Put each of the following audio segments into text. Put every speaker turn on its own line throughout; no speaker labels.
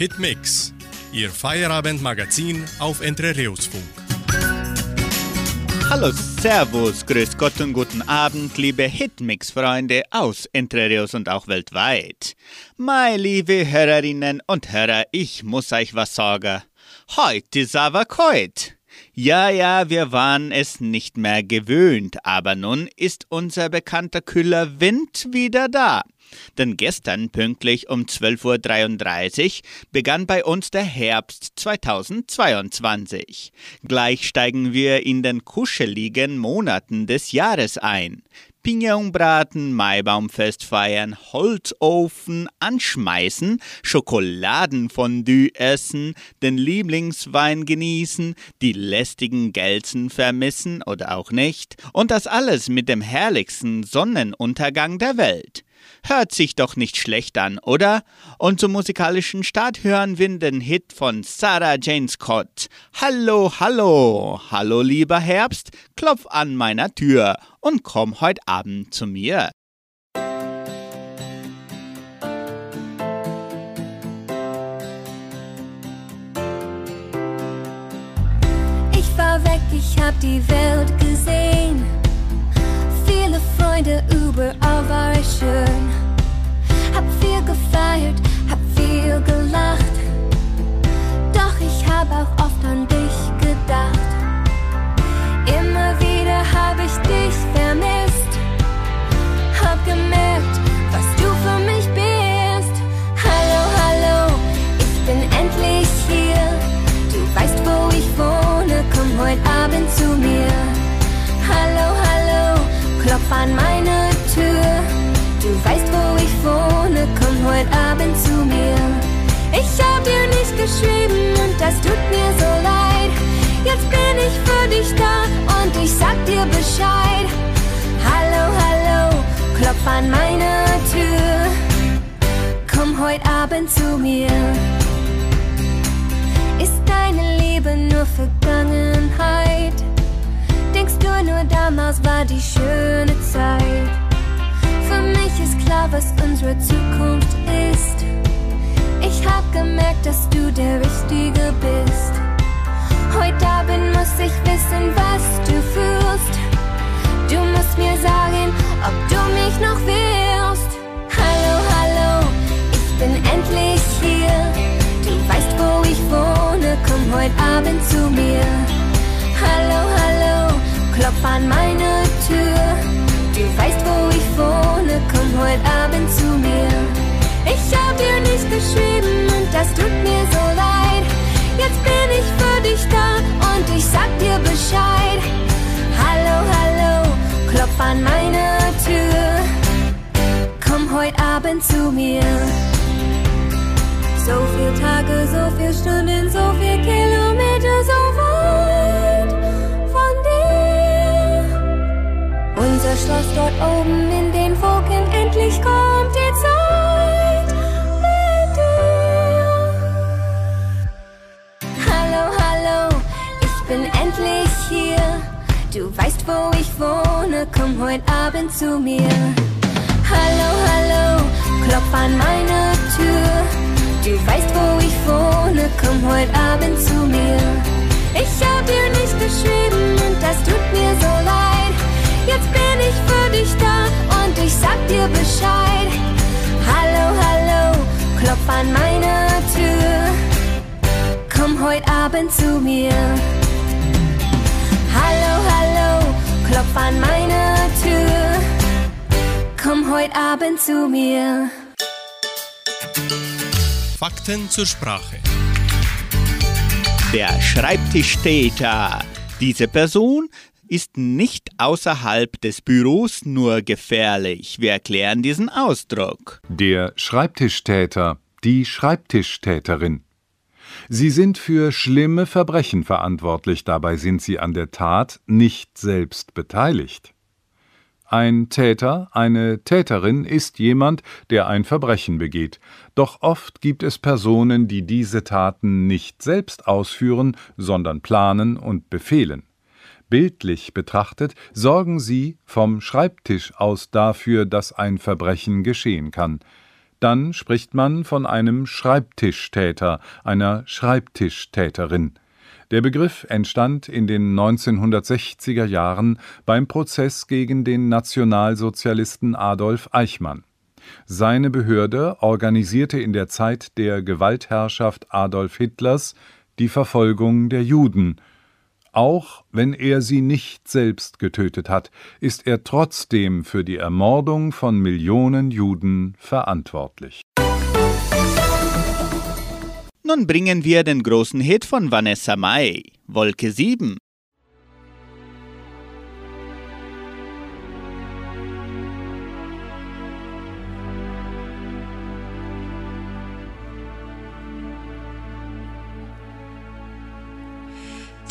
Hitmix, Ihr Feierabendmagazin auf Entre Reus Funk.
Hallo, Servus, Grüß Gott und guten Abend, liebe Hitmix-Freunde aus Entre Rios und auch weltweit. Meine liebe Hörerinnen und Hörer, ich muss euch was sagen. Heute ist aber kalt. Ja, ja, wir waren es nicht mehr gewöhnt, aber nun ist unser bekannter kühler Wind wieder da. Denn gestern pünktlich um 12.33 Uhr begann bei uns der Herbst 2022. Gleich steigen wir in den kuscheligen Monaten des Jahres ein. Pignonbraten, Maibaumfest feiern, Holzofen anschmeißen, Schokoladenfondue essen, den Lieblingswein genießen, die lästigen Gelsen vermissen oder auch nicht und das alles mit dem herrlichsten Sonnenuntergang der Welt. Hört sich doch nicht schlecht an, oder? Und zum musikalischen Start hören wir den Hit von Sarah Jane Scott. Hallo, hallo, hallo lieber Herbst, klopf an meiner Tür und komm heute Abend zu mir.
Ich war weg, ich hab die Welt gesehen Freunde, überall war es schön. Hab viel gefeiert, hab viel gelacht. Doch ich hab auch oft an dich gedacht. Immer wieder hab ich dich vermisst. Bescheid. Hallo, hallo, klopf an meine Tür. Komm heute Abend zu mir. Ist deine Liebe nur Vergangenheit? Denkst du nur damals war die schöne Zeit? Für mich ist klar, was unsere Zukunft ist. Ich hab gemerkt, dass du der Richtige bist. Heute Abend muss ich wissen, was du fühlst. Du musst mir sagen, ob du mich noch willst. Hallo, hallo, ich bin endlich hier. Du weißt, wo ich wohne, komm heute Abend zu mir. Hallo, hallo, klopf an meine Tür. Du weißt, wo ich wohne, komm heute Abend zu mir. Ich hab dir nicht geschrieben und das tut mir so leid. Jetzt bin ich für dich da und ich sag dir Bescheid. Hallo, hallo, klopf an meine Tür. Komm heute Abend zu mir. So viele Tage, so viele Stunden, so viele Kilometer, so weit von dir. Unser Schloss dort oben in den Wolken, endlich kommt die Zeit mit dir. Hallo, hallo, ich bin endlich hier. Du weißt, wo ich wohne, komm heute Abend zu mir. Hallo, hallo, klopf an meine Tür. Du weißt, wo ich wohne, komm heute Abend zu mir. Ich hab dir nicht geschrieben und das tut mir so leid. Jetzt bin ich für dich da und ich sag dir Bescheid. Hallo, hallo, klopf an meine Tür. Komm heute Abend zu mir. Hallo, hallo, klopf an meine Tür. Komm heute Abend zu mir.
Fakten zur Sprache.
Der Schreibtischtäter. Diese Person ist nicht außerhalb des Büros nur gefährlich. Wir erklären diesen Ausdruck.
Der Schreibtischtäter, die Schreibtischtäterin. Sie sind für schlimme Verbrechen verantwortlich, dabei sind sie an der Tat nicht selbst beteiligt. Ein Täter, eine Täterin ist jemand, der ein Verbrechen begeht, doch oft gibt es Personen, die diese Taten nicht selbst ausführen, sondern planen und befehlen. Bildlich betrachtet sorgen sie vom Schreibtisch aus dafür, dass ein Verbrechen geschehen kann. Dann spricht man von einem Schreibtischtäter, einer Schreibtischtäterin. Der Begriff entstand in den 1960er Jahren beim Prozess gegen den Nationalsozialisten Adolf Eichmann. Seine Behörde organisierte in der Zeit der Gewaltherrschaft Adolf Hitlers die Verfolgung der Juden. Auch wenn er sie nicht selbst getötet hat, ist er trotzdem für die Ermordung von Millionen Juden verantwortlich.
Nun bringen wir den großen Hit von Vanessa Mai, Wolke 7.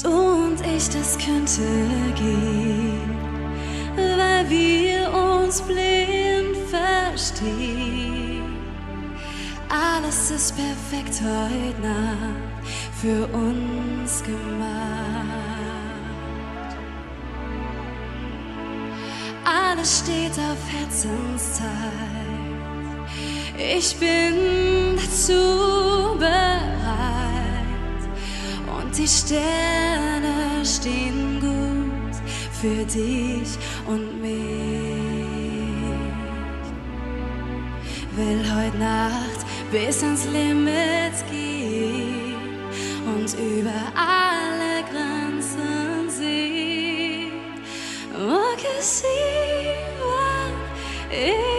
Du und ich, das könnte gehen, weil wir uns blind verstehen. Alles ist perfekt heute Nacht für uns gemacht. Alles steht auf Herzenszeit. Ich bin dazu bereit und die Sterne stehen gut für dich und mich. Will heute Nacht bis ans Limit gehen und über alle Grenzen sehen. Wolke sieben ist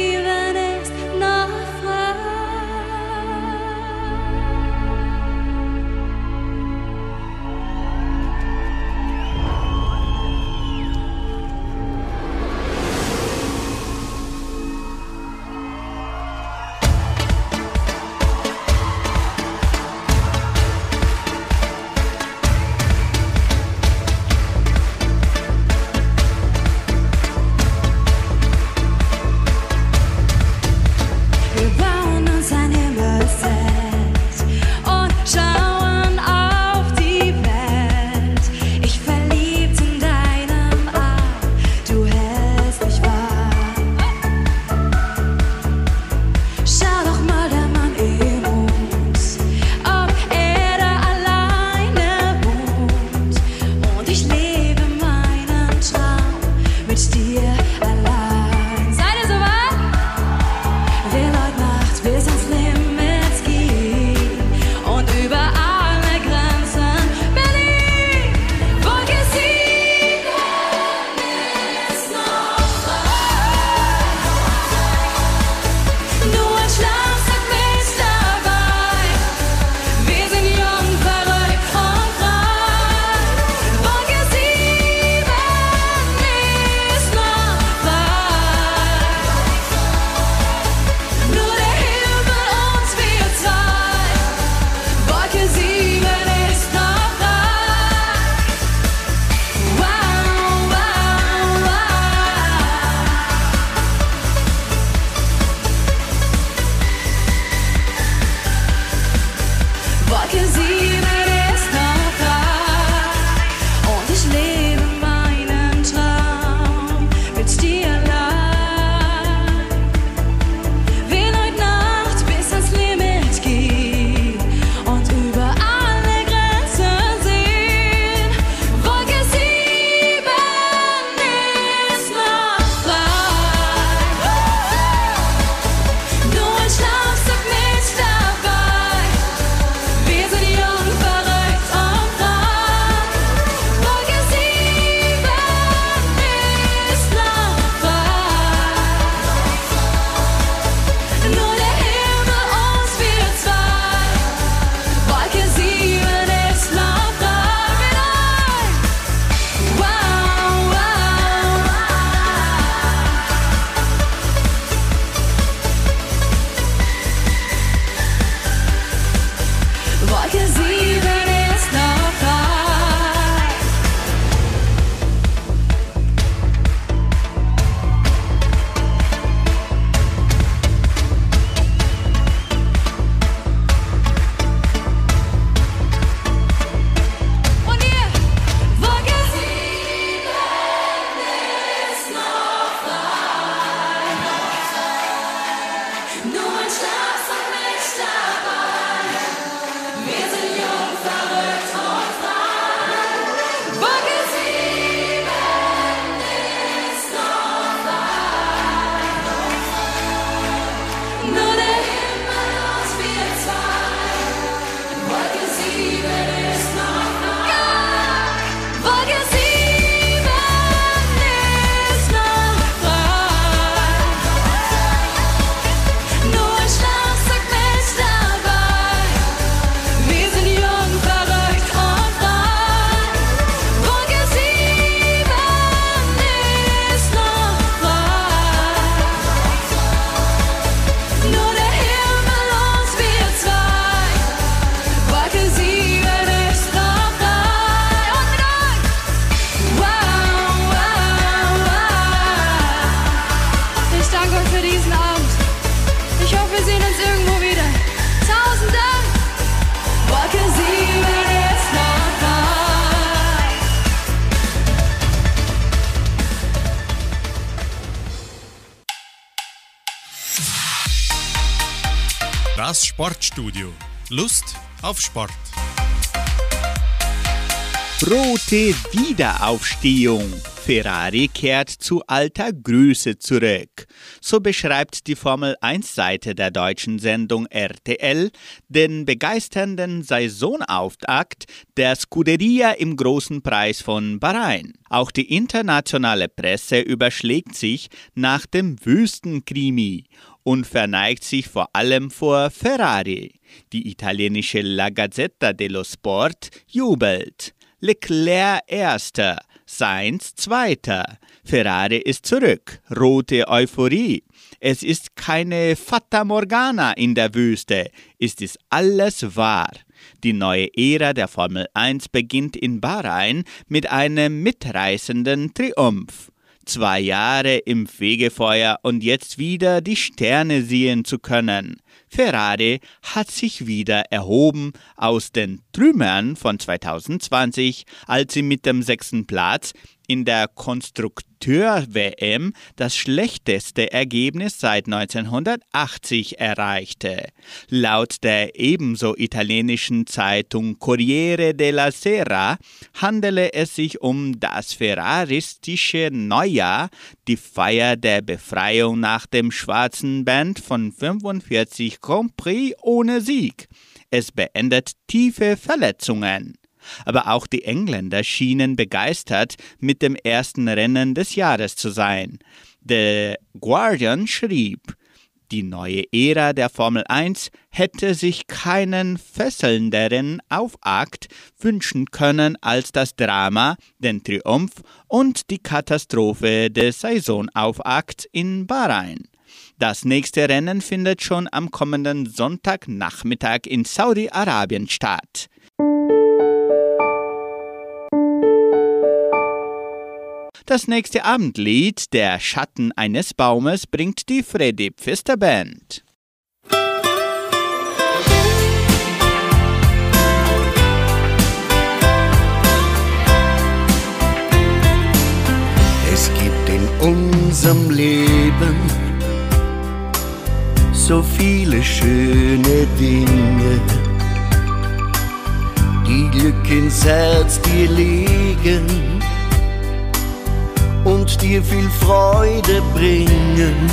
Sportstudio. Lust auf Sport.
Rote Wiederaufstehung. Ferrari kehrt zu alter Größe zurück. So beschreibt die Formel 1-Seite der deutschen Sendung RTL den begeisternden Saisonauftakt der Scuderia im großen Preis von Bahrain. Auch die internationale Presse überschlägt sich nach dem Wüstenkrimi und verneigt sich vor allem vor Ferrari. Die italienische La Gazzetta dello Sport jubelt. Leclerc erster, Sainz zweiter. Ferrari ist zurück. Rote Euphorie. Es ist keine Fata Morgana in der Wüste. Ist es alles wahr? Die neue Ära der Formel 1 beginnt in Bahrain mit einem mitreißenden Triumph. Zwei Jahre im Fegefeuer und jetzt wieder die Sterne sehen zu können. Ferrari hat sich wieder erhoben aus den Trümmern von 2020, als sie mit dem sechsten Platz in der Konstrukteur-WM das schlechteste Ergebnis seit 1980 erreichte. Laut der ebenso italienischen Zeitung Corriere della Sera handele es sich um das ferraristische Neujahr, die Feier der Befreiung nach dem schwarzen Band von 45 Grand Prix ohne Sieg. Es beendet tiefe Verletzungen. Aber auch die Engländer schienen begeistert, mit dem ersten Rennen des Jahres zu sein. The Guardian schrieb, die neue Ära der Formel 1 hätte sich keinen fesselnderen Aufakt wünschen können als das Drama, den Triumph und die Katastrophe des Saisonaufakts in Bahrain. Das nächste Rennen findet schon am kommenden Sonntagnachmittag in Saudi-Arabien statt. Das nächste Abendlied, Der Schatten eines Baumes, bringt die Freddy Pfister Band.
Es gibt in unserem Leben so viele schöne Dinge, die Glück ins Herz dir legen und dir viel Freude bringen.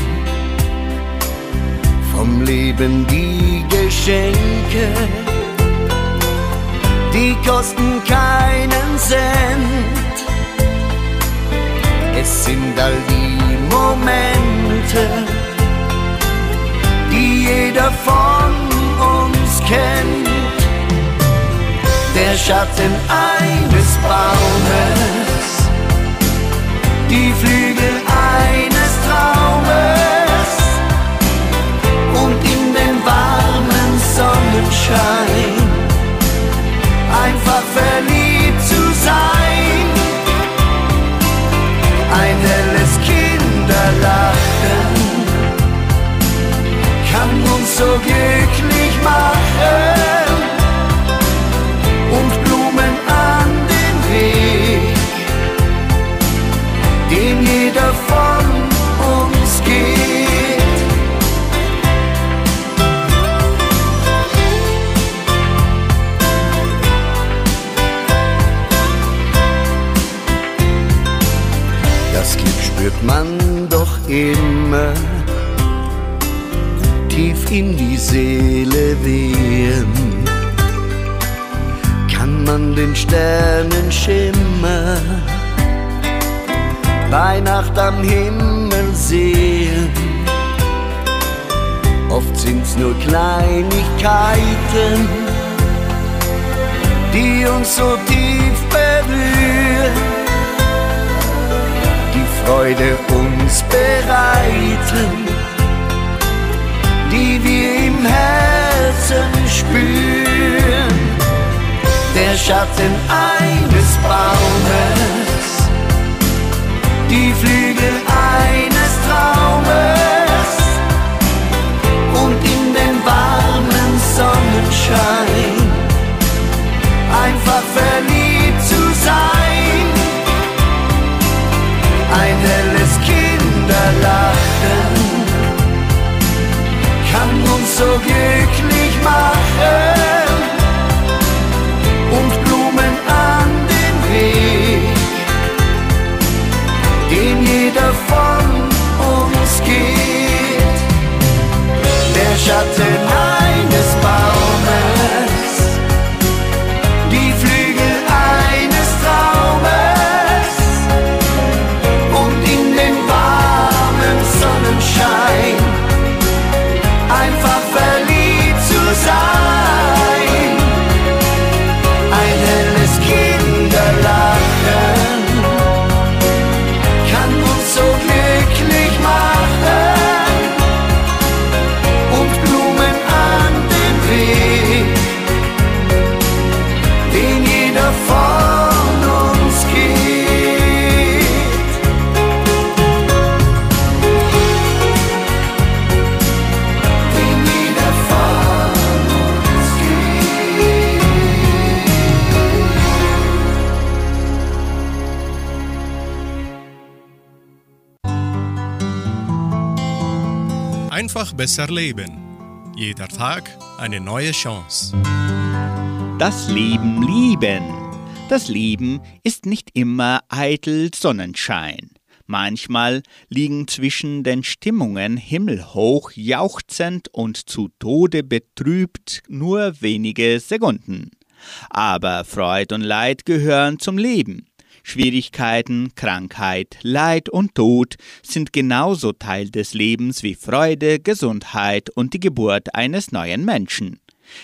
Vom Leben die Geschenke, die kosten keinen Cent. Es sind all die Momente, die jeder von uns kennt. Der Schatten eines Baumes, die Flügel eines Traumes und in den warmen Sonnenschein einfach verliebt zu sein. Ein helles Kinderlachen kann uns so glücklich machen man doch immer tief in die Seele wehen. Kann man den Sternenschimmer bei Nacht am Himmel sehen. Oft sind's nur Kleinigkeiten, die uns so tief berühren die Freude uns bereiten, die wir im Herzen spüren. Der Schatten eines Baumes,
Besser leben. Jeder Tag eine neue Chance.
Das Leben lieben. Das Leben ist nicht immer eitel Sonnenschein. Manchmal liegen zwischen den Stimmungen himmelhoch jauchzend und zu Tode betrübt nur wenige Sekunden. Aber Freud und Leid gehören zum Leben. Schwierigkeiten, Krankheit, Leid und Tod sind genauso Teil des Lebens wie Freude, Gesundheit und die Geburt eines neuen Menschen.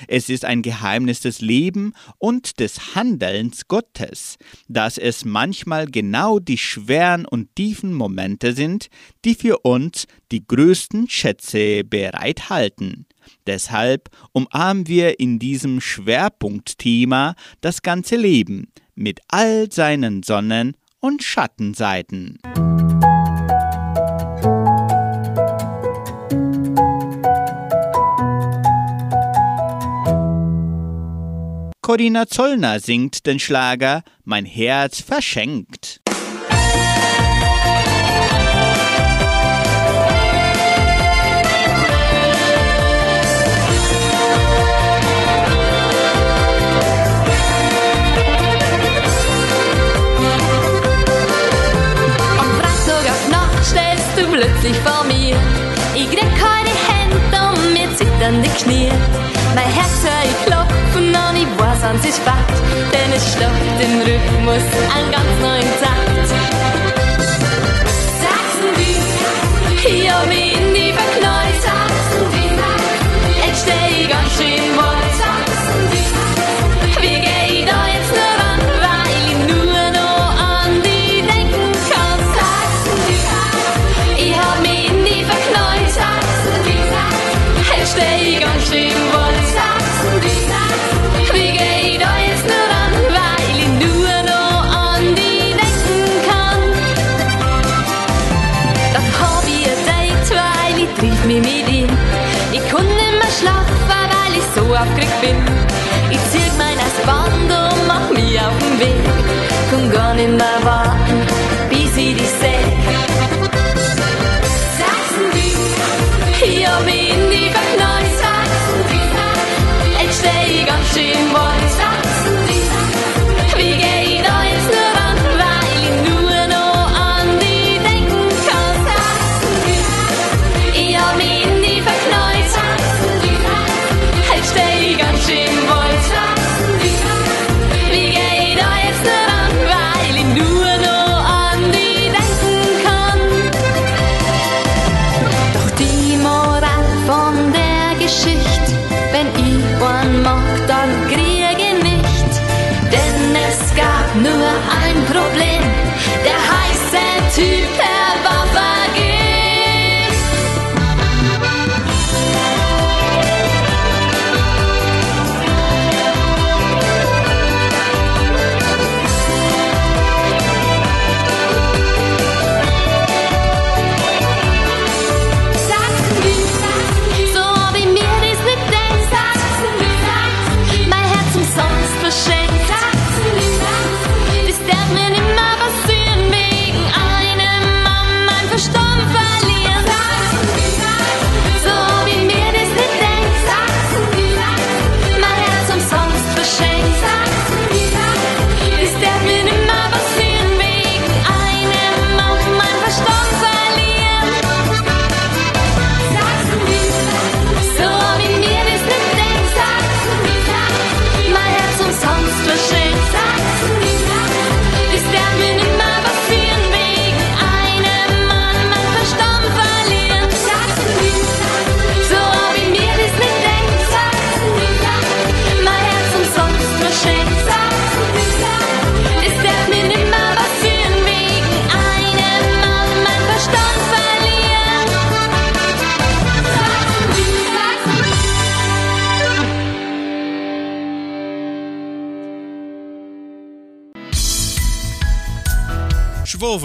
Es ist ein Geheimnis des Lebens und des Handelns Gottes, dass es manchmal genau die schweren und tiefen Momente sind, die für uns die größten Schätze bereithalten. Deshalb umarmen wir in diesem Schwerpunktthema das ganze Leben mit all seinen Sonnen- und Schattenseiten. Corinna Zollner singt den Schlager Mein Herz verschenkt.
Plötzlich vor mir. Ich krieg keine Hände und mir zittern die Knie. Mein Herz hör ich klopfen und ich weiß, es ist Fakt, denn es stoppt im Rhythmus einen ganz neuen Takt.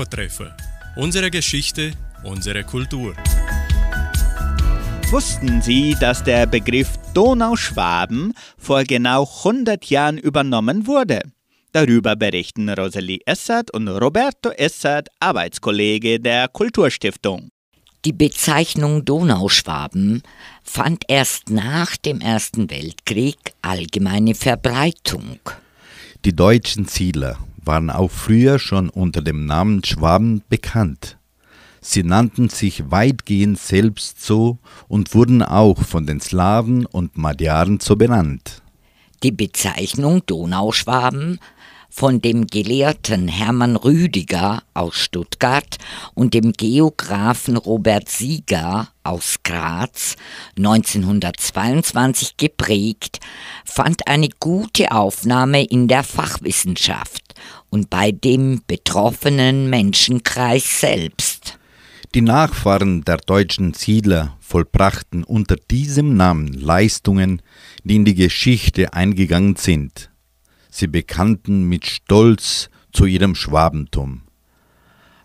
Wowe-Treffen. Unsere Geschichte, unsere Kultur.
Wussten Sie, dass der Begriff Donauschwaben vor genau 100 Jahren übernommen wurde? Darüber berichten Rosalie Essert und Roberto Essert, Arbeitskollege der Kulturstiftung.
Die Bezeichnung Donauschwaben fand erst nach dem Ersten Weltkrieg allgemeine Verbreitung.
Die deutschen Siedler waren auch früher schon unter dem Namen Schwaben bekannt. Sie nannten sich weitgehend selbst so und wurden auch von den Slawen und Magyaren so benannt.
Die Bezeichnung Donauschwaben von dem Gelehrten Hermann Rüdiger aus Stuttgart und dem Geographen Robert Sieger aus Graz 1922 geprägt, fand eine gute Aufnahme in der Fachwissenschaft und bei dem betroffenen Menschenkreis selbst.
Die Nachfahren der deutschen Siedler vollbrachten unter diesem Namen Leistungen, die in die Geschichte eingegangen sind. Sie bekannten mit Stolz zu ihrem Schwabentum.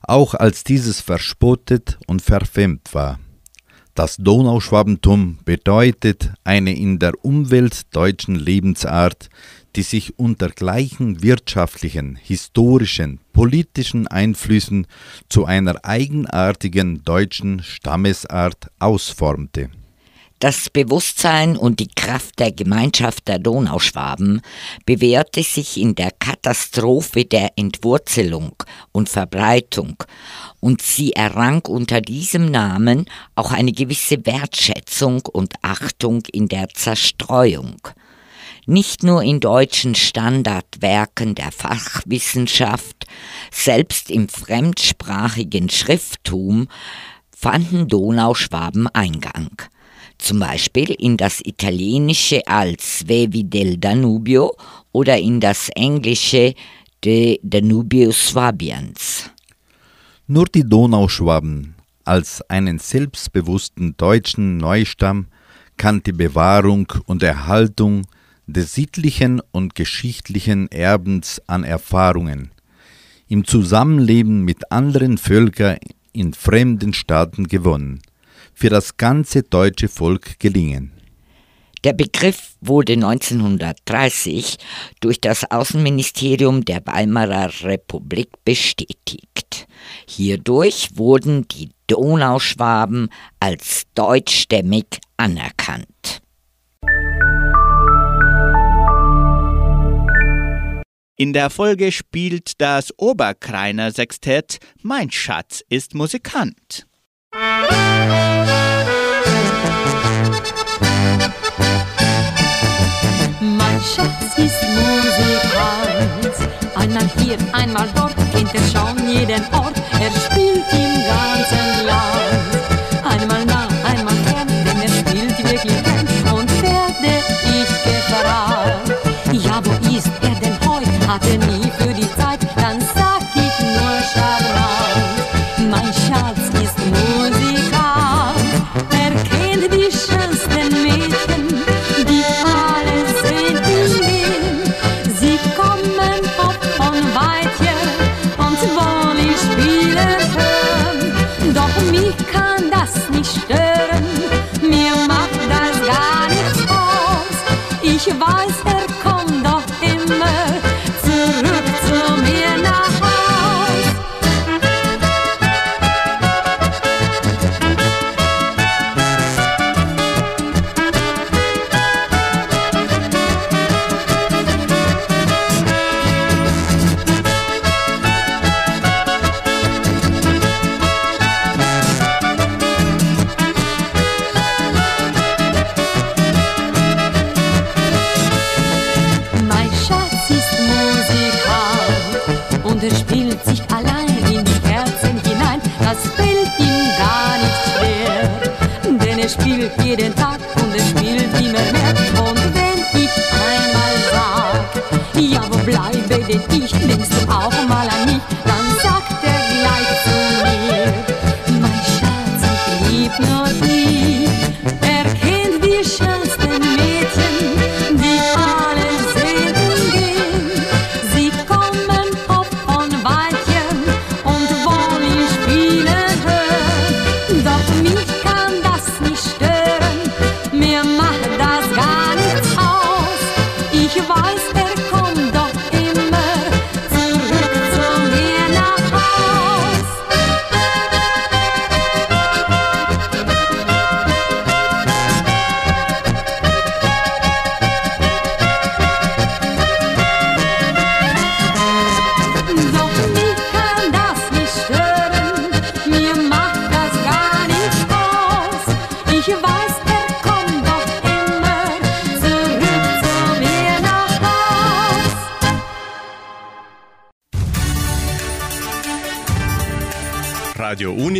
Auch als dieses verspottet und verfemmt war. Das Donauschwabentum bedeutet eine in der Umwelt deutschen Lebensart, die sich unter gleichen wirtschaftlichen, historischen, politischen Einflüssen zu einer eigenartigen deutschen Stammesart ausformte.
Das Bewusstsein und die Kraft der Gemeinschaft der Donauschwaben bewährte sich in der Katastrophe der Entwurzelung und Verbreitung, und sie errang unter diesem Namen auch eine gewisse Wertschätzung und Achtung in der Zerstreuung. Nicht nur in deutschen Standardwerken der Fachwissenschaft, selbst im fremdsprachigen Schrifttum fanden Donauschwaben Eingang zum Beispiel in das Italienische als Svevi del Danubio oder in das Englische De Danubius Swabians.
Nur die Donauschwaben als einen selbstbewussten deutschen Neustamm kann die Bewahrung und Erhaltung des sittlichen und geschichtlichen Erbens an Erfahrungen im Zusammenleben mit anderen Völkern in fremden Staaten gewonnen für das ganze deutsche Volk gelingen.
Der Begriff wurde 1930 durch das Außenministerium der Weimarer Republik bestätigt. Hierdurch wurden die Donauschwaben als deutschstämmig anerkannt.
In der Folge spielt das Oberkreiner Sextett Mein Schatz ist Musikant.
Mein Schatz ist Musikant, einmal hier, einmal dort, kennt er schon jeden Ort, er spielt im ganzen ja wo bleibe denn ich, denkst du auch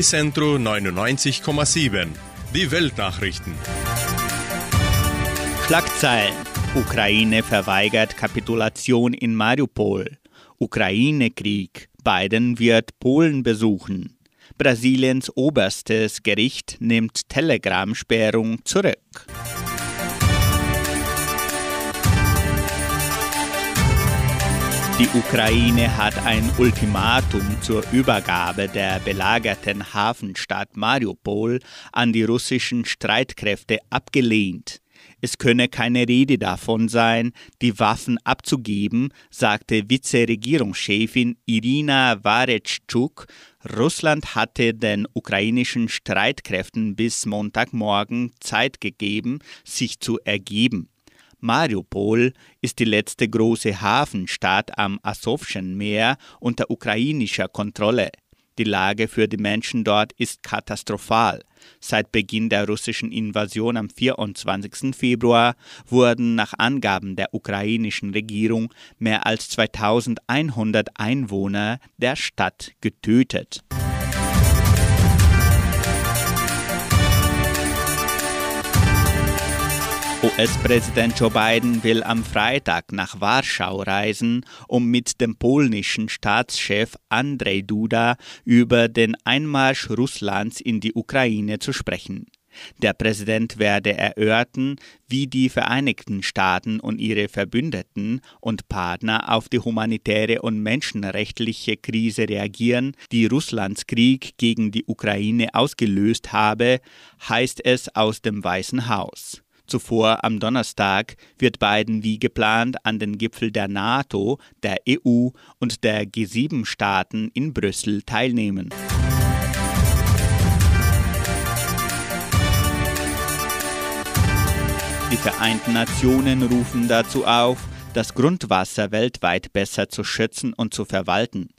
Radio Unicentro 99,7. Die Weltnachrichten.
Schlagzeilen. Ukraine verweigert Kapitulation in Mariupol. Ukraine-Krieg. Biden wird Polen besuchen. Brasiliens oberstes Gericht nimmt Telegram-Sperrung zurück. Die Ukraine hat ein Ultimatum zur Übergabe der belagerten Hafenstadt Mariupol an die russischen Streitkräfte abgelehnt. Es könne keine Rede davon sein, die Waffen abzugeben, sagte Vizeregierungschefin Irina Waretschuk. Russland hatte den ukrainischen Streitkräften bis Montagmorgen Zeit gegeben, sich zu ergeben. Mariupol ist die letzte große Hafenstadt am Asowschen Meer unter ukrainischer Kontrolle. Die Lage für die Menschen dort ist katastrophal. Seit Beginn der russischen Invasion am 24. Februar wurden nach Angaben der ukrainischen Regierung mehr als 2100 Einwohner der Stadt getötet. US-Präsident Joe Biden will am Freitag nach Warschau reisen, um mit dem polnischen Staatschef Andrzej Duda über den Einmarsch Russlands in die Ukraine zu sprechen. Der Präsident werde erörtern, wie die Vereinigten Staaten und ihre Verbündeten und Partner auf die humanitäre und menschenrechtliche Krise reagieren, die Russlands Krieg gegen die Ukraine ausgelöst habe, heißt es aus dem Weißen Haus. Zuvor am Donnerstag wird Biden wie geplant an den Gipfel der NATO, der EU und der G7-Staaten in Brüssel teilnehmen. Die Vereinten Nationen rufen dazu auf, das Grundwasser weltweit besser zu schützen und zu verwalten.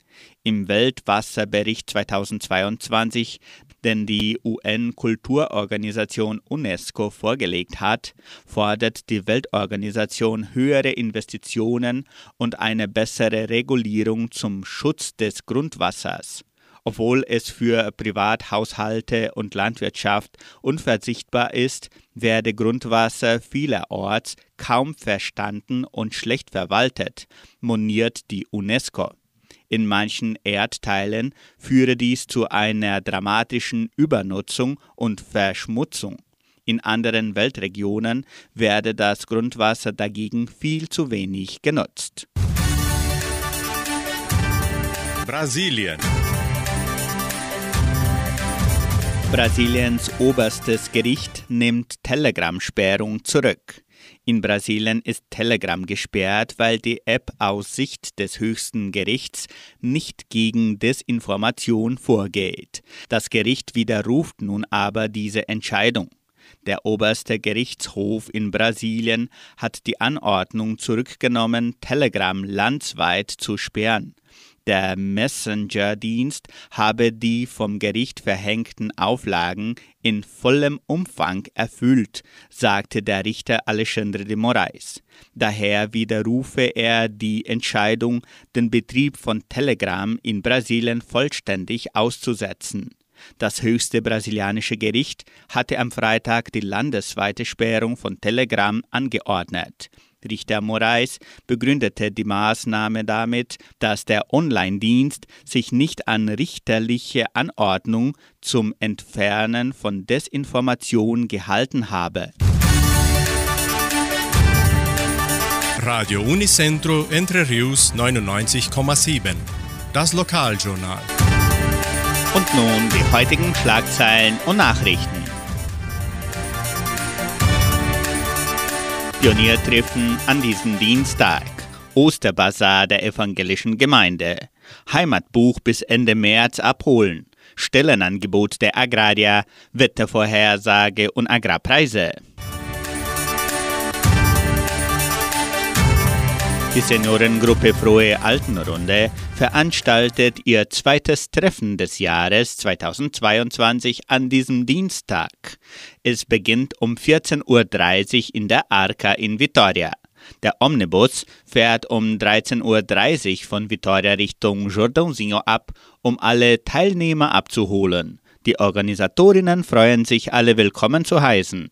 Im Weltwasserbericht 2022 den die UN-Kulturorganisation UNESCO vorgelegt hat, fordert die Weltorganisation höhere Investitionen und eine bessere Regulierung zum Schutz des Grundwassers. Obwohl es für Privathaushalte und Landwirtschaft unverzichtbar ist, werde Grundwasser vielerorts kaum verstanden und schlecht verwaltet, moniert die UNESCO. In manchen Erdteilen führe dies zu einer dramatischen Übernutzung und Verschmutzung. In anderen Weltregionen werde das Grundwasser dagegen viel zu wenig genutzt.
Brasilien.
Brasiliens oberstes Gericht nimmt Telegram-Sperrung zurück. In Brasilien ist Telegram gesperrt, weil die App aus Sicht des höchsten Gerichts nicht gegen Desinformation vorgeht. Das Gericht widerruft nun aber diese Entscheidung. Der oberste Gerichtshof in Brasilien hat die Anordnung zurückgenommen, Telegram landsweit zu sperren. Der Messenger-Dienst habe die vom Gericht verhängten Auflagen in vollem Umfang erfüllt, sagte der Richter Alexandre de Moraes. Daher widerrufe er die Entscheidung, den Betrieb von Telegram in Brasilien vollständig auszusetzen. Das höchste brasilianische Gericht hatte am Freitag die landesweite Sperrung von Telegram angeordnet. Richter Moraes begründete die Maßnahme damit, dass der Online-Dienst sich nicht an richterliche Anordnung zum Entfernen von Desinformation gehalten habe.
Radio Unicentro Entre Rius 99,7. Das Lokaljournal.
Und nun die heutigen Schlagzeilen und Nachrichten. Pioniertreffen an diesem Dienstag. Osterbazar der evangelischen Gemeinde. Heimatbuch bis Ende März abholen. Stellenangebot der Agrarier, Wettervorhersage und Agrarpreise. Die Seniorengruppe Frohe Altenrunde veranstaltet ihr zweites Treffen des Jahres 2022 an diesem Dienstag. Es beginnt um 14.30 Uhr in der Arca in Vitoria. Der Omnibus fährt um 13.30 Uhr von Vitoria Richtung Jordãozinho ab, um alle Teilnehmer abzuholen. Die Organisatorinnen freuen sich, alle willkommen zu heißen.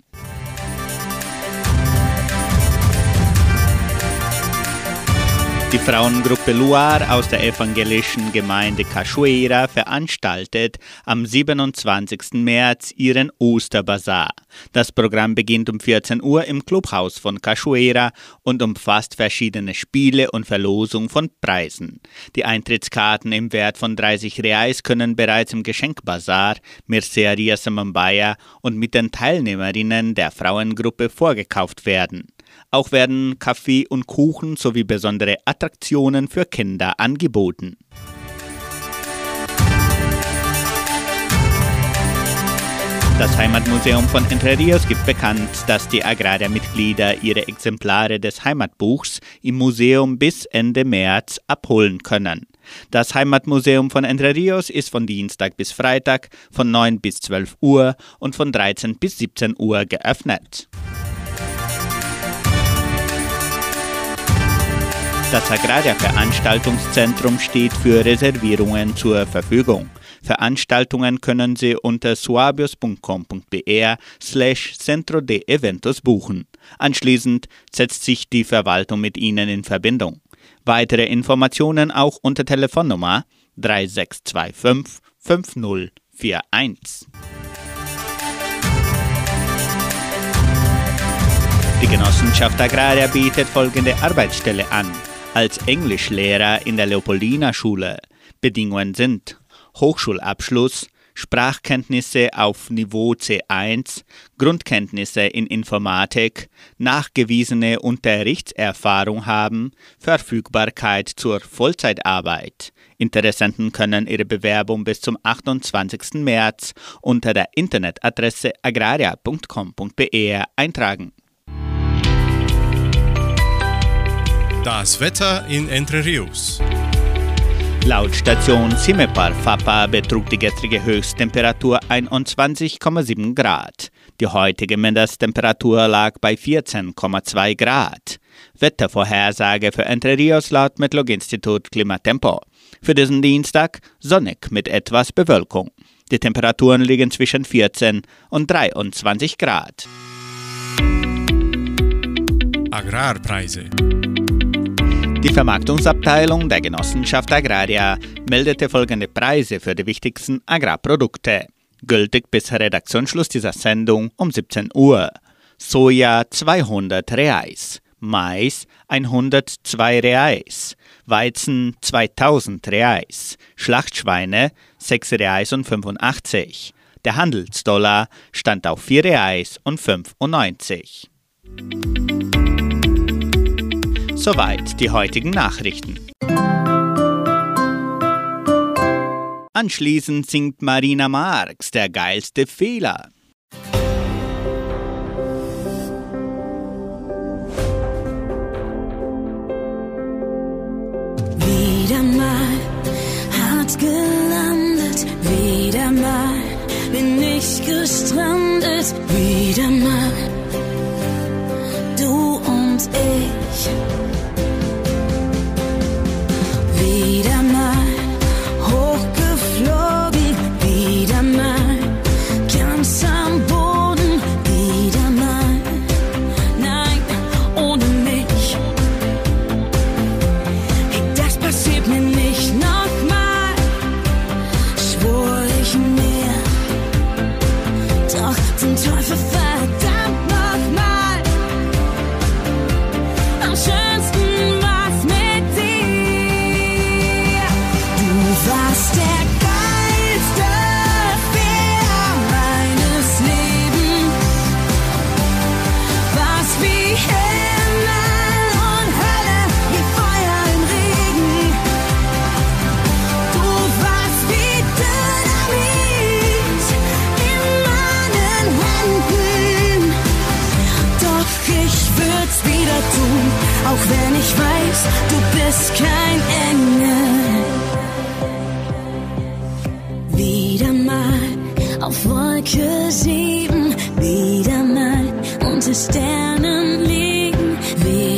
Die Frauengruppe Luar aus der evangelischen Gemeinde Cachoeira veranstaltet am 27. März ihren Osterbazar. Das Programm beginnt um 14 Uhr im Clubhaus von Cachoeira und umfasst verschiedene Spiele und Verlosung von Preisen. Die Eintrittskarten im Wert von 30 Reais können bereits im Geschenkbazar Merceria Samambaya und mit den Teilnehmerinnen der Frauengruppe vorgekauft werden. Auch werden Kaffee und Kuchen sowie besondere Attraktionen für Kinder angeboten. Das Heimatmuseum von Entre Rios gibt bekannt, dass die Agraria-Mitglieder ihre Exemplare des Heimatbuchs im Museum bis Ende März abholen können. Das Heimatmuseum von Entre Rios ist von Dienstag bis Freitag von 9 bis 12 Uhr und von 13 bis 17 Uhr geöffnet. Das Agraria Veranstaltungszentrum steht für Reservierungen zur Verfügung. Veranstaltungen können Sie unter suabios.com.br slash centro de eventos buchen. Anschließend setzt sich die Verwaltung mit Ihnen in Verbindung. Weitere Informationen auch unter Telefonnummer 3625 5041. Die Genossenschaft Agraria bietet folgende Arbeitsstelle an als Englischlehrer in der Leopoldina-Schule. Bedingungen sind Hochschulabschluss, Sprachkenntnisse auf Niveau C1, Grundkenntnisse in Informatik, nachgewiesene Unterrichtserfahrung haben, Verfügbarkeit zur Vollzeitarbeit. Interessenten können ihre Bewerbung bis zum 28. März unter der Internetadresse agraria.com.br eintragen.
Das Wetter in Entre Rios.
Laut Station Simepar Fapa betrug die gestrige Höchsttemperatur 21,7 Grad. Die heutige Mindesttemperatur lag bei 14,2 Grad. Wettervorhersage für Entre Rios laut Metlog-Institut Klimatempo. Für diesen Dienstag sonnig mit etwas Bewölkung. Die Temperaturen liegen zwischen 14 und 23 Grad.
Agrarpreise.
Die Vermarktungsabteilung der Genossenschaft Agraria meldete folgende Preise für die wichtigsten Agrarprodukte. Gültig bis Redaktionsschluss dieser Sendung um 17 Uhr. Soja 200 Reais, Mais 102 Reais, Weizen 2000 Reais, Schlachtschweine 6 Reais und 85. Der Handelsdollar stand auf 4 Reais und 95. Soweit die heutigen Nachrichten. Anschließend singt Marina Marx der geilste Fehler.
Wieder mal hart gelandet, wieder mal bin ich gestrandet, wieder mal du und ich. Du bist kein Engel. Wieder mal auf Wolke sieben, wieder mal unter Sternen liegen, wieder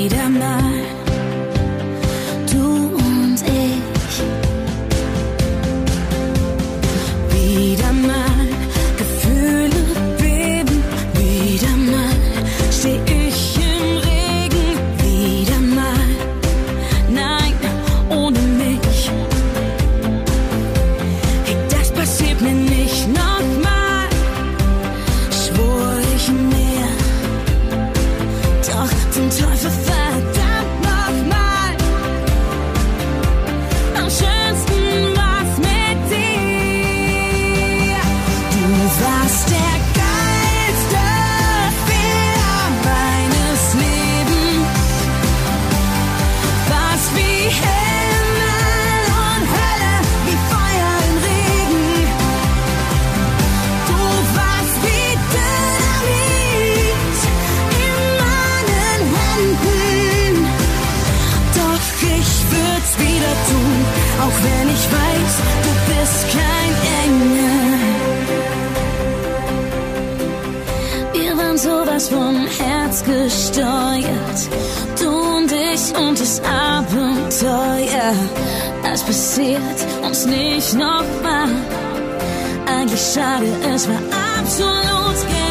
gesteuert. Du und ich und das Abenteuer. Es passiert uns nicht nochmal. Eigentlich schade, es war absolut genial.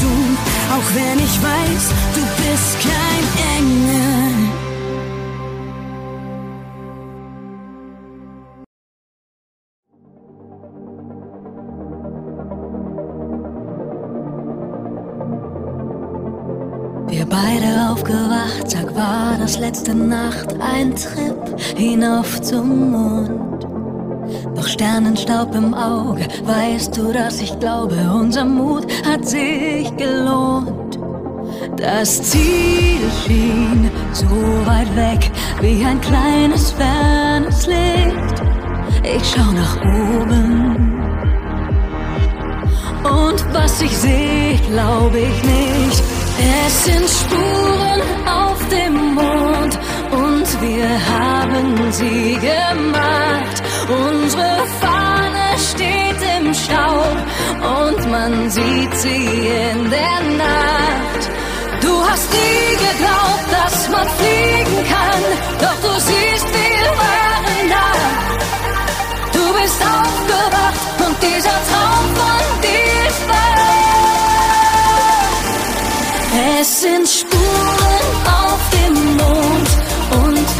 Tun, auch wenn ich weiß, du bist kein Engel. Wir beide aufgewacht, Tag war das letzte Nacht, ein Trip hinauf zum Mond. Doch Sternenstaub im Auge, weißt du, dass ich glaube, unser Mut hat sich gelohnt. Das Ziel schien so weit weg, wie ein kleines fernes Licht. Ich schau nach oben. Und was ich sehe, glaube ich nicht. Es sind Spuren auf dem Mond und wir haben sie gemacht. Unsere Fahne steht im Staub und man sieht sie in der Nacht. Du hast nie geglaubt, dass man fliegen kann, doch du siehst, wir waren da. Du bist aufgewacht und dieser Traum von dir ist wahr. Es sind Spuren auf und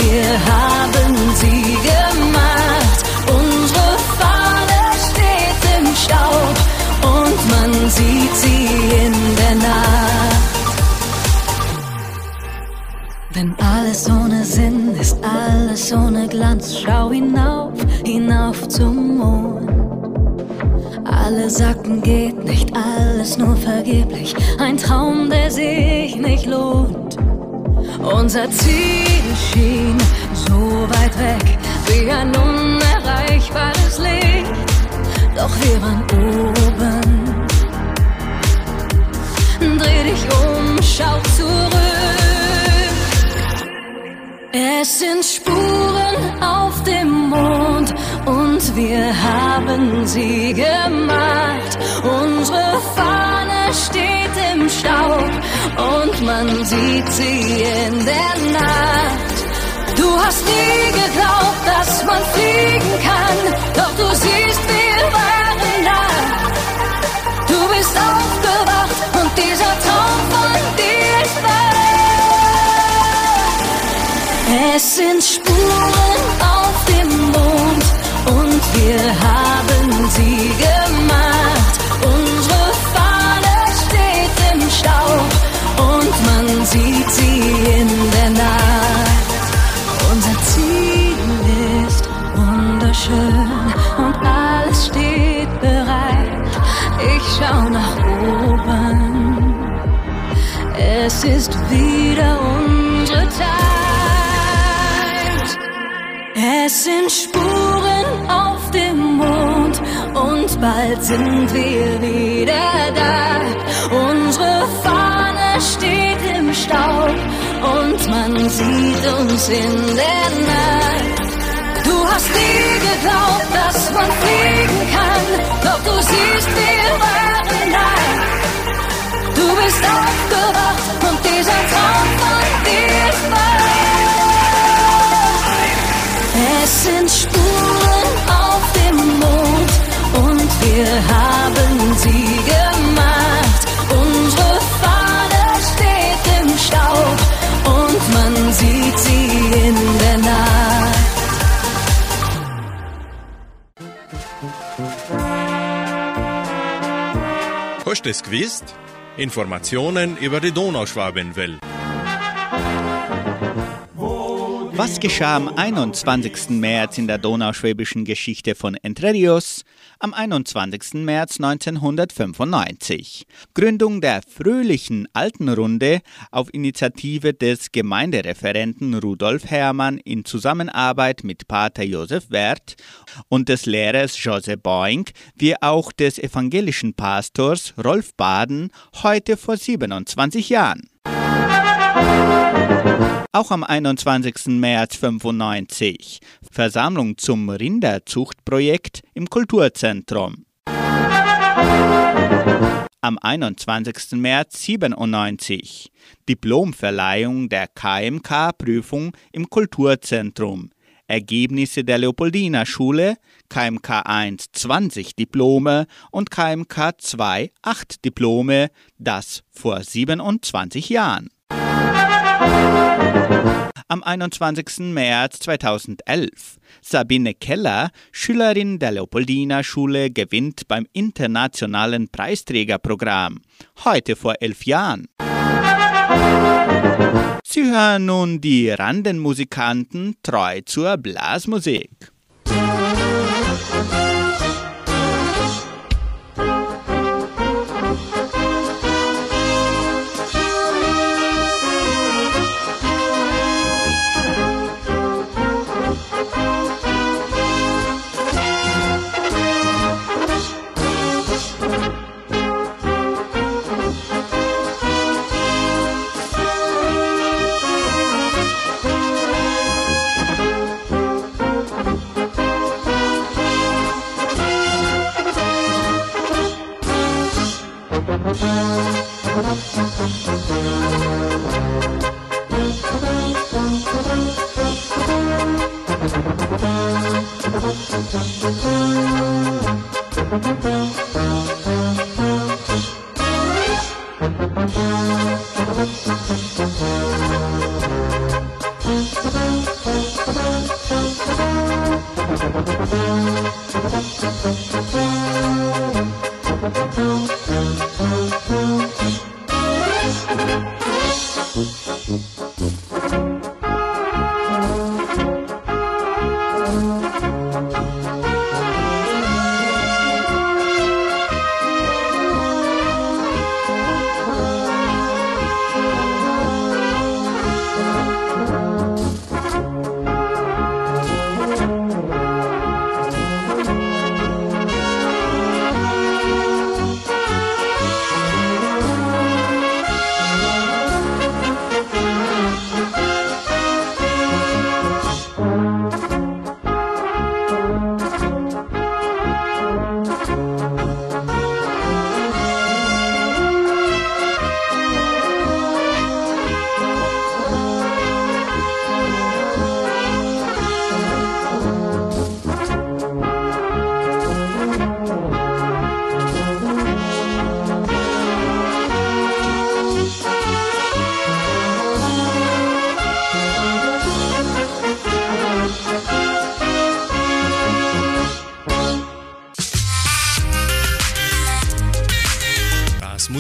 wir haben sie gemacht. Unsere Fahne steht im Staub und man sieht sie in der Nacht. Wenn alles ohne Sinn ist, alles ohne Glanz, schau hinauf, hinauf zum Mond. Alle sagten, geht nicht, alles nur vergeblich, ein Traum, der sich nicht lohnt. Unser Ziel schien so weit weg, wie ein unerreichbares Licht, doch wir waren oben. Dreh dich um, schau zurück. Es sind Spuren auf dem Mond und wir haben sie gemacht. Unsere Fahne steht im Staub und man sieht sie in der Nacht. Du hast nie geglaubt, dass man fliegen kann, doch du siehst, wir waren da. Du bist aufgewacht und dieser Traum von dir Es sind Spuren auf dem Mond und wir haben sie gemacht. Unsere Fahne steht im Staub und man sieht sie in der Nacht. Unser Ziel ist wunderschön und alles steht bereit. Ich schau nach oben. Es ist wieder unsere Es sind Spuren auf dem Mond und bald sind wir wieder da. Unsere Fahne steht im Staub und man sieht uns in der Nacht. Du hast nie geglaubt, dass man fliegen kann, doch du siehst, wir waren da. Du bist aufgewacht und dieser Traum von dir ist wahr.
Hast du es gewusst? Informationen über die Donauschwabenwelle.
Was geschah am 21. März in der donauschwäbischen Geschichte von Entre? Am 21. März 1995. Gründung der fröhlichen Alten Runde auf Initiative des Gemeindereferenten Rudolf Herrmann in Zusammenarbeit mit Pater Josef Werth und des Lehrers Joseph Boing, wie auch des evangelischen Pastors Rolf Baden, heute vor 27 Jahren. Auch am 21. März 95 Versammlung zum Rinderzuchtprojekt im Kulturzentrum. Am 21. März 97 Diplomverleihung der KMK-Prüfung im Kulturzentrum. Ergebnisse der Leopoldina Schule, KMK 1 20 Diplome und KMK 2 8 Diplome, das vor 27 Jahren. Am 21. März 2011. Sabine Keller, Schülerin der Leopoldina Schule, gewinnt beim internationalen Preisträgerprogramm. Heute vor elf Jahren. Sie hören nun die Randenmusikanten treu zur Blasmusik.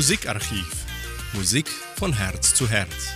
Musikarchiv. Musik von Herz zu Herz.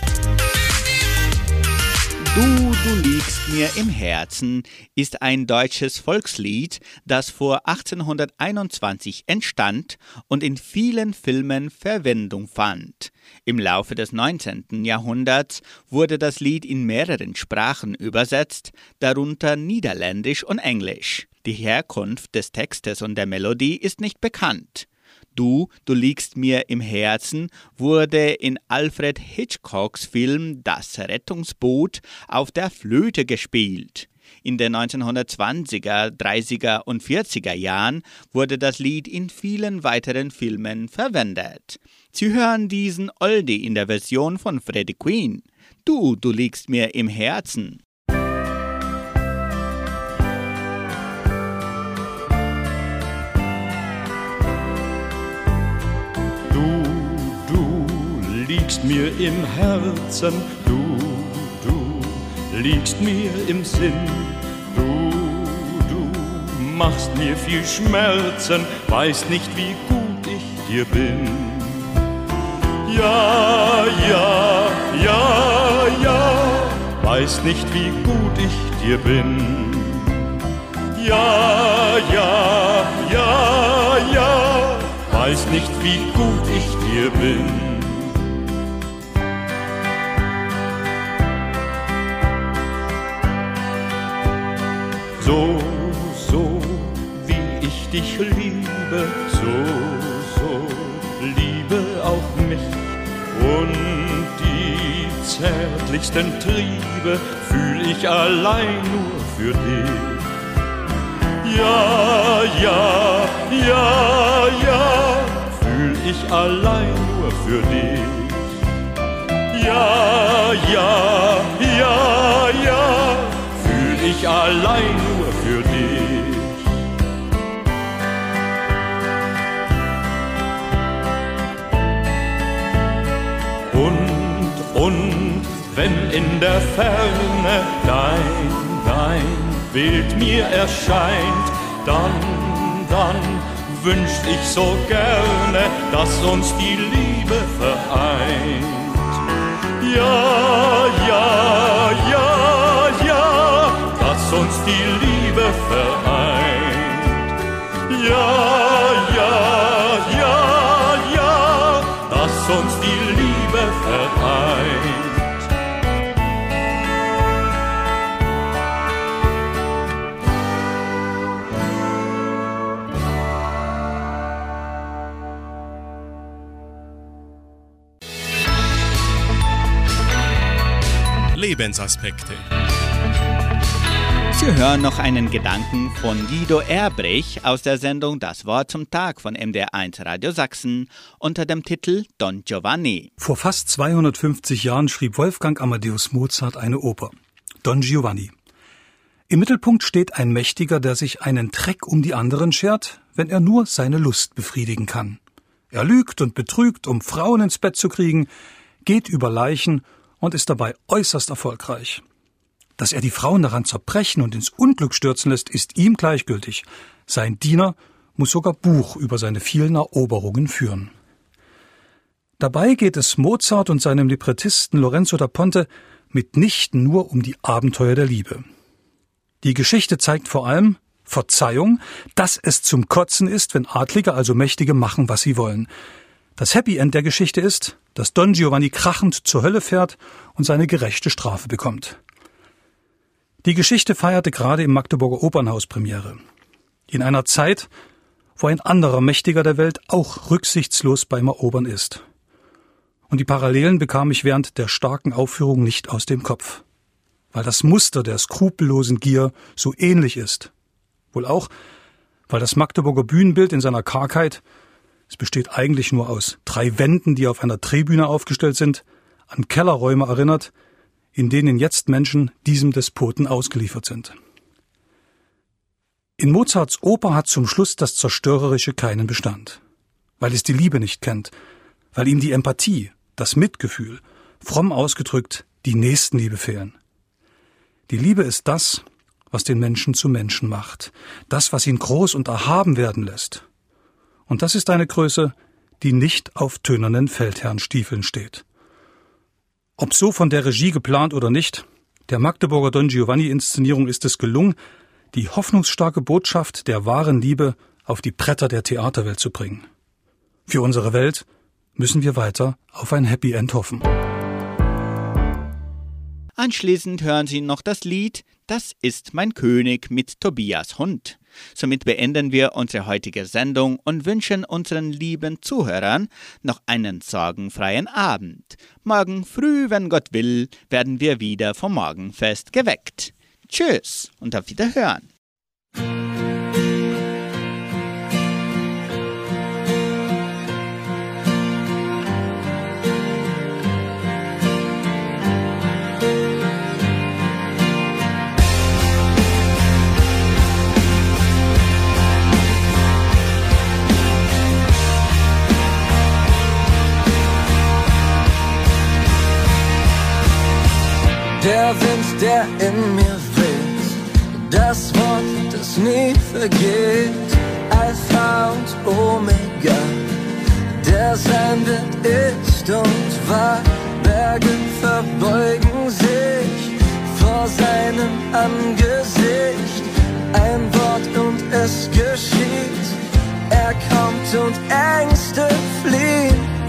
Du, du liegst mir im Herzen ist ein deutsches Volkslied, das vor 1821 entstand und in vielen Filmen Verwendung fand. Im Laufe des 19. Jahrhunderts wurde das Lied in mehreren Sprachen übersetzt, darunter Niederländisch und Englisch. Die Herkunft des Textes und der Melodie ist nicht bekannt. Du, du liegst mir im Herzen wurde in Alfred Hitchcocks Film Das Rettungsboot auf der Flöte gespielt. In den 1920er, 30er und 40er Jahren wurde das Lied in vielen weiteren Filmen verwendet. Sie hören diesen Oldie in der Version von Freddie Queen. Du, du liegst mir im Herzen.
Liegst mir im Herzen, du, du liegst mir im Sinn, du, du machst mir viel Schmerzen, weißt nicht, wie gut ich dir bin. Ja, ja, ja, ja, weißt nicht, wie gut ich dir bin. Ja, ja, ja, ja, weiß nicht, wie gut ich dir bin. So, so, wie ich dich liebe, so, so, liebe auch mich. Und die zärtlichsten Triebe fühl ich allein nur für dich. Ja, ja, ja, ja, fühl ich allein nur für dich. Ja, ja, ja, ja, ich allein nur für dich. Und, und, wenn in der Ferne dein, dein Bild mir erscheint, dann, dann wünscht ich so gerne, dass uns die Liebe vereint. Ja, ja, uns die Liebe vereint. Ja, ja, ja, ja, dass uns die Liebe vereint.
Lebensaspekte.
Sie hören noch einen Gedanken von Guido Erbrich aus der Sendung Das Wort zum Tag von MDR1 Radio Sachsen unter dem Titel Don Giovanni.
Vor fast 250 Jahren schrieb Wolfgang Amadeus Mozart eine Oper, Don Giovanni. Im Mittelpunkt steht ein Mächtiger, der sich einen Treck um die anderen schert, wenn er nur seine Lust befriedigen kann. Er lügt und betrügt, um Frauen ins Bett zu kriegen, geht über Leichen und ist dabei äußerst erfolgreich. Dass er die Frauen daran zerbrechen und ins Unglück stürzen lässt, ist ihm gleichgültig. Sein Diener muss sogar Buch über seine vielen Eroberungen führen. Dabei geht es Mozart und seinem Librettisten Lorenzo da Ponte mitnichten nur um die Abenteuer der Liebe. Die Geschichte zeigt vor allem Verzeihung, dass es zum Kotzen ist, wenn Adlige, also Mächtige, machen, was sie wollen. Das Happy End der Geschichte ist, dass Don Giovanni krachend zur Hölle fährt und seine gerechte Strafe bekommt. Die Geschichte feierte gerade im Magdeburger Opernhaus Premiere. In einer Zeit, wo ein anderer Mächtiger der Welt auch rücksichtslos beim Erobern ist. Und die Parallelen bekam ich während der starken Aufführung nicht aus dem Kopf. Weil das Muster der skrupellosen Gier so ähnlich ist. Wohl auch, weil das Magdeburger Bühnenbild in seiner Kargheit es besteht eigentlich nur aus drei Wänden, die auf einer Tribüne aufgestellt sind, an Kellerräume erinnert, in denen jetzt Menschen diesem Despoten ausgeliefert sind. In Mozarts Oper hat zum Schluss das Zerstörerische keinen Bestand, weil es die Liebe nicht kennt, weil ihm die Empathie, das Mitgefühl, fromm ausgedrückt, die Nächstenliebe fehlen. Die Liebe ist das, was den Menschen zu Menschen macht, das, was ihn groß und erhaben werden lässt, und das ist eine Größe, die nicht auf tönernen Feldherrnstiefeln steht. Ob so von der Regie geplant oder nicht, der Magdeburger Don Giovanni-Inszenierung ist es gelungen, die hoffnungsstarke Botschaft der wahren Liebe auf die Bretter der Theaterwelt zu bringen. Für unsere Welt müssen wir weiter auf ein Happy End hoffen.
Anschließend hören Sie noch das Lied Das ist mein König mit Tobias Hund. Somit beenden wir unsere heutige Sendung und wünschen unseren lieben Zuhörern noch einen sorgenfreien Abend. Morgen früh, wenn Gott will, werden wir wieder vom Morgenfest geweckt. Tschüss und auf Wiederhören.
Der in mir weht. Das Wort, das nie vergeht. Alpha und Omega, der sein wird, ist und war. Berge verbeugen sich vor seinem Angesicht. Ein Wort und es geschieht. Er kommt und Ängste fliehen.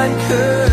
爱可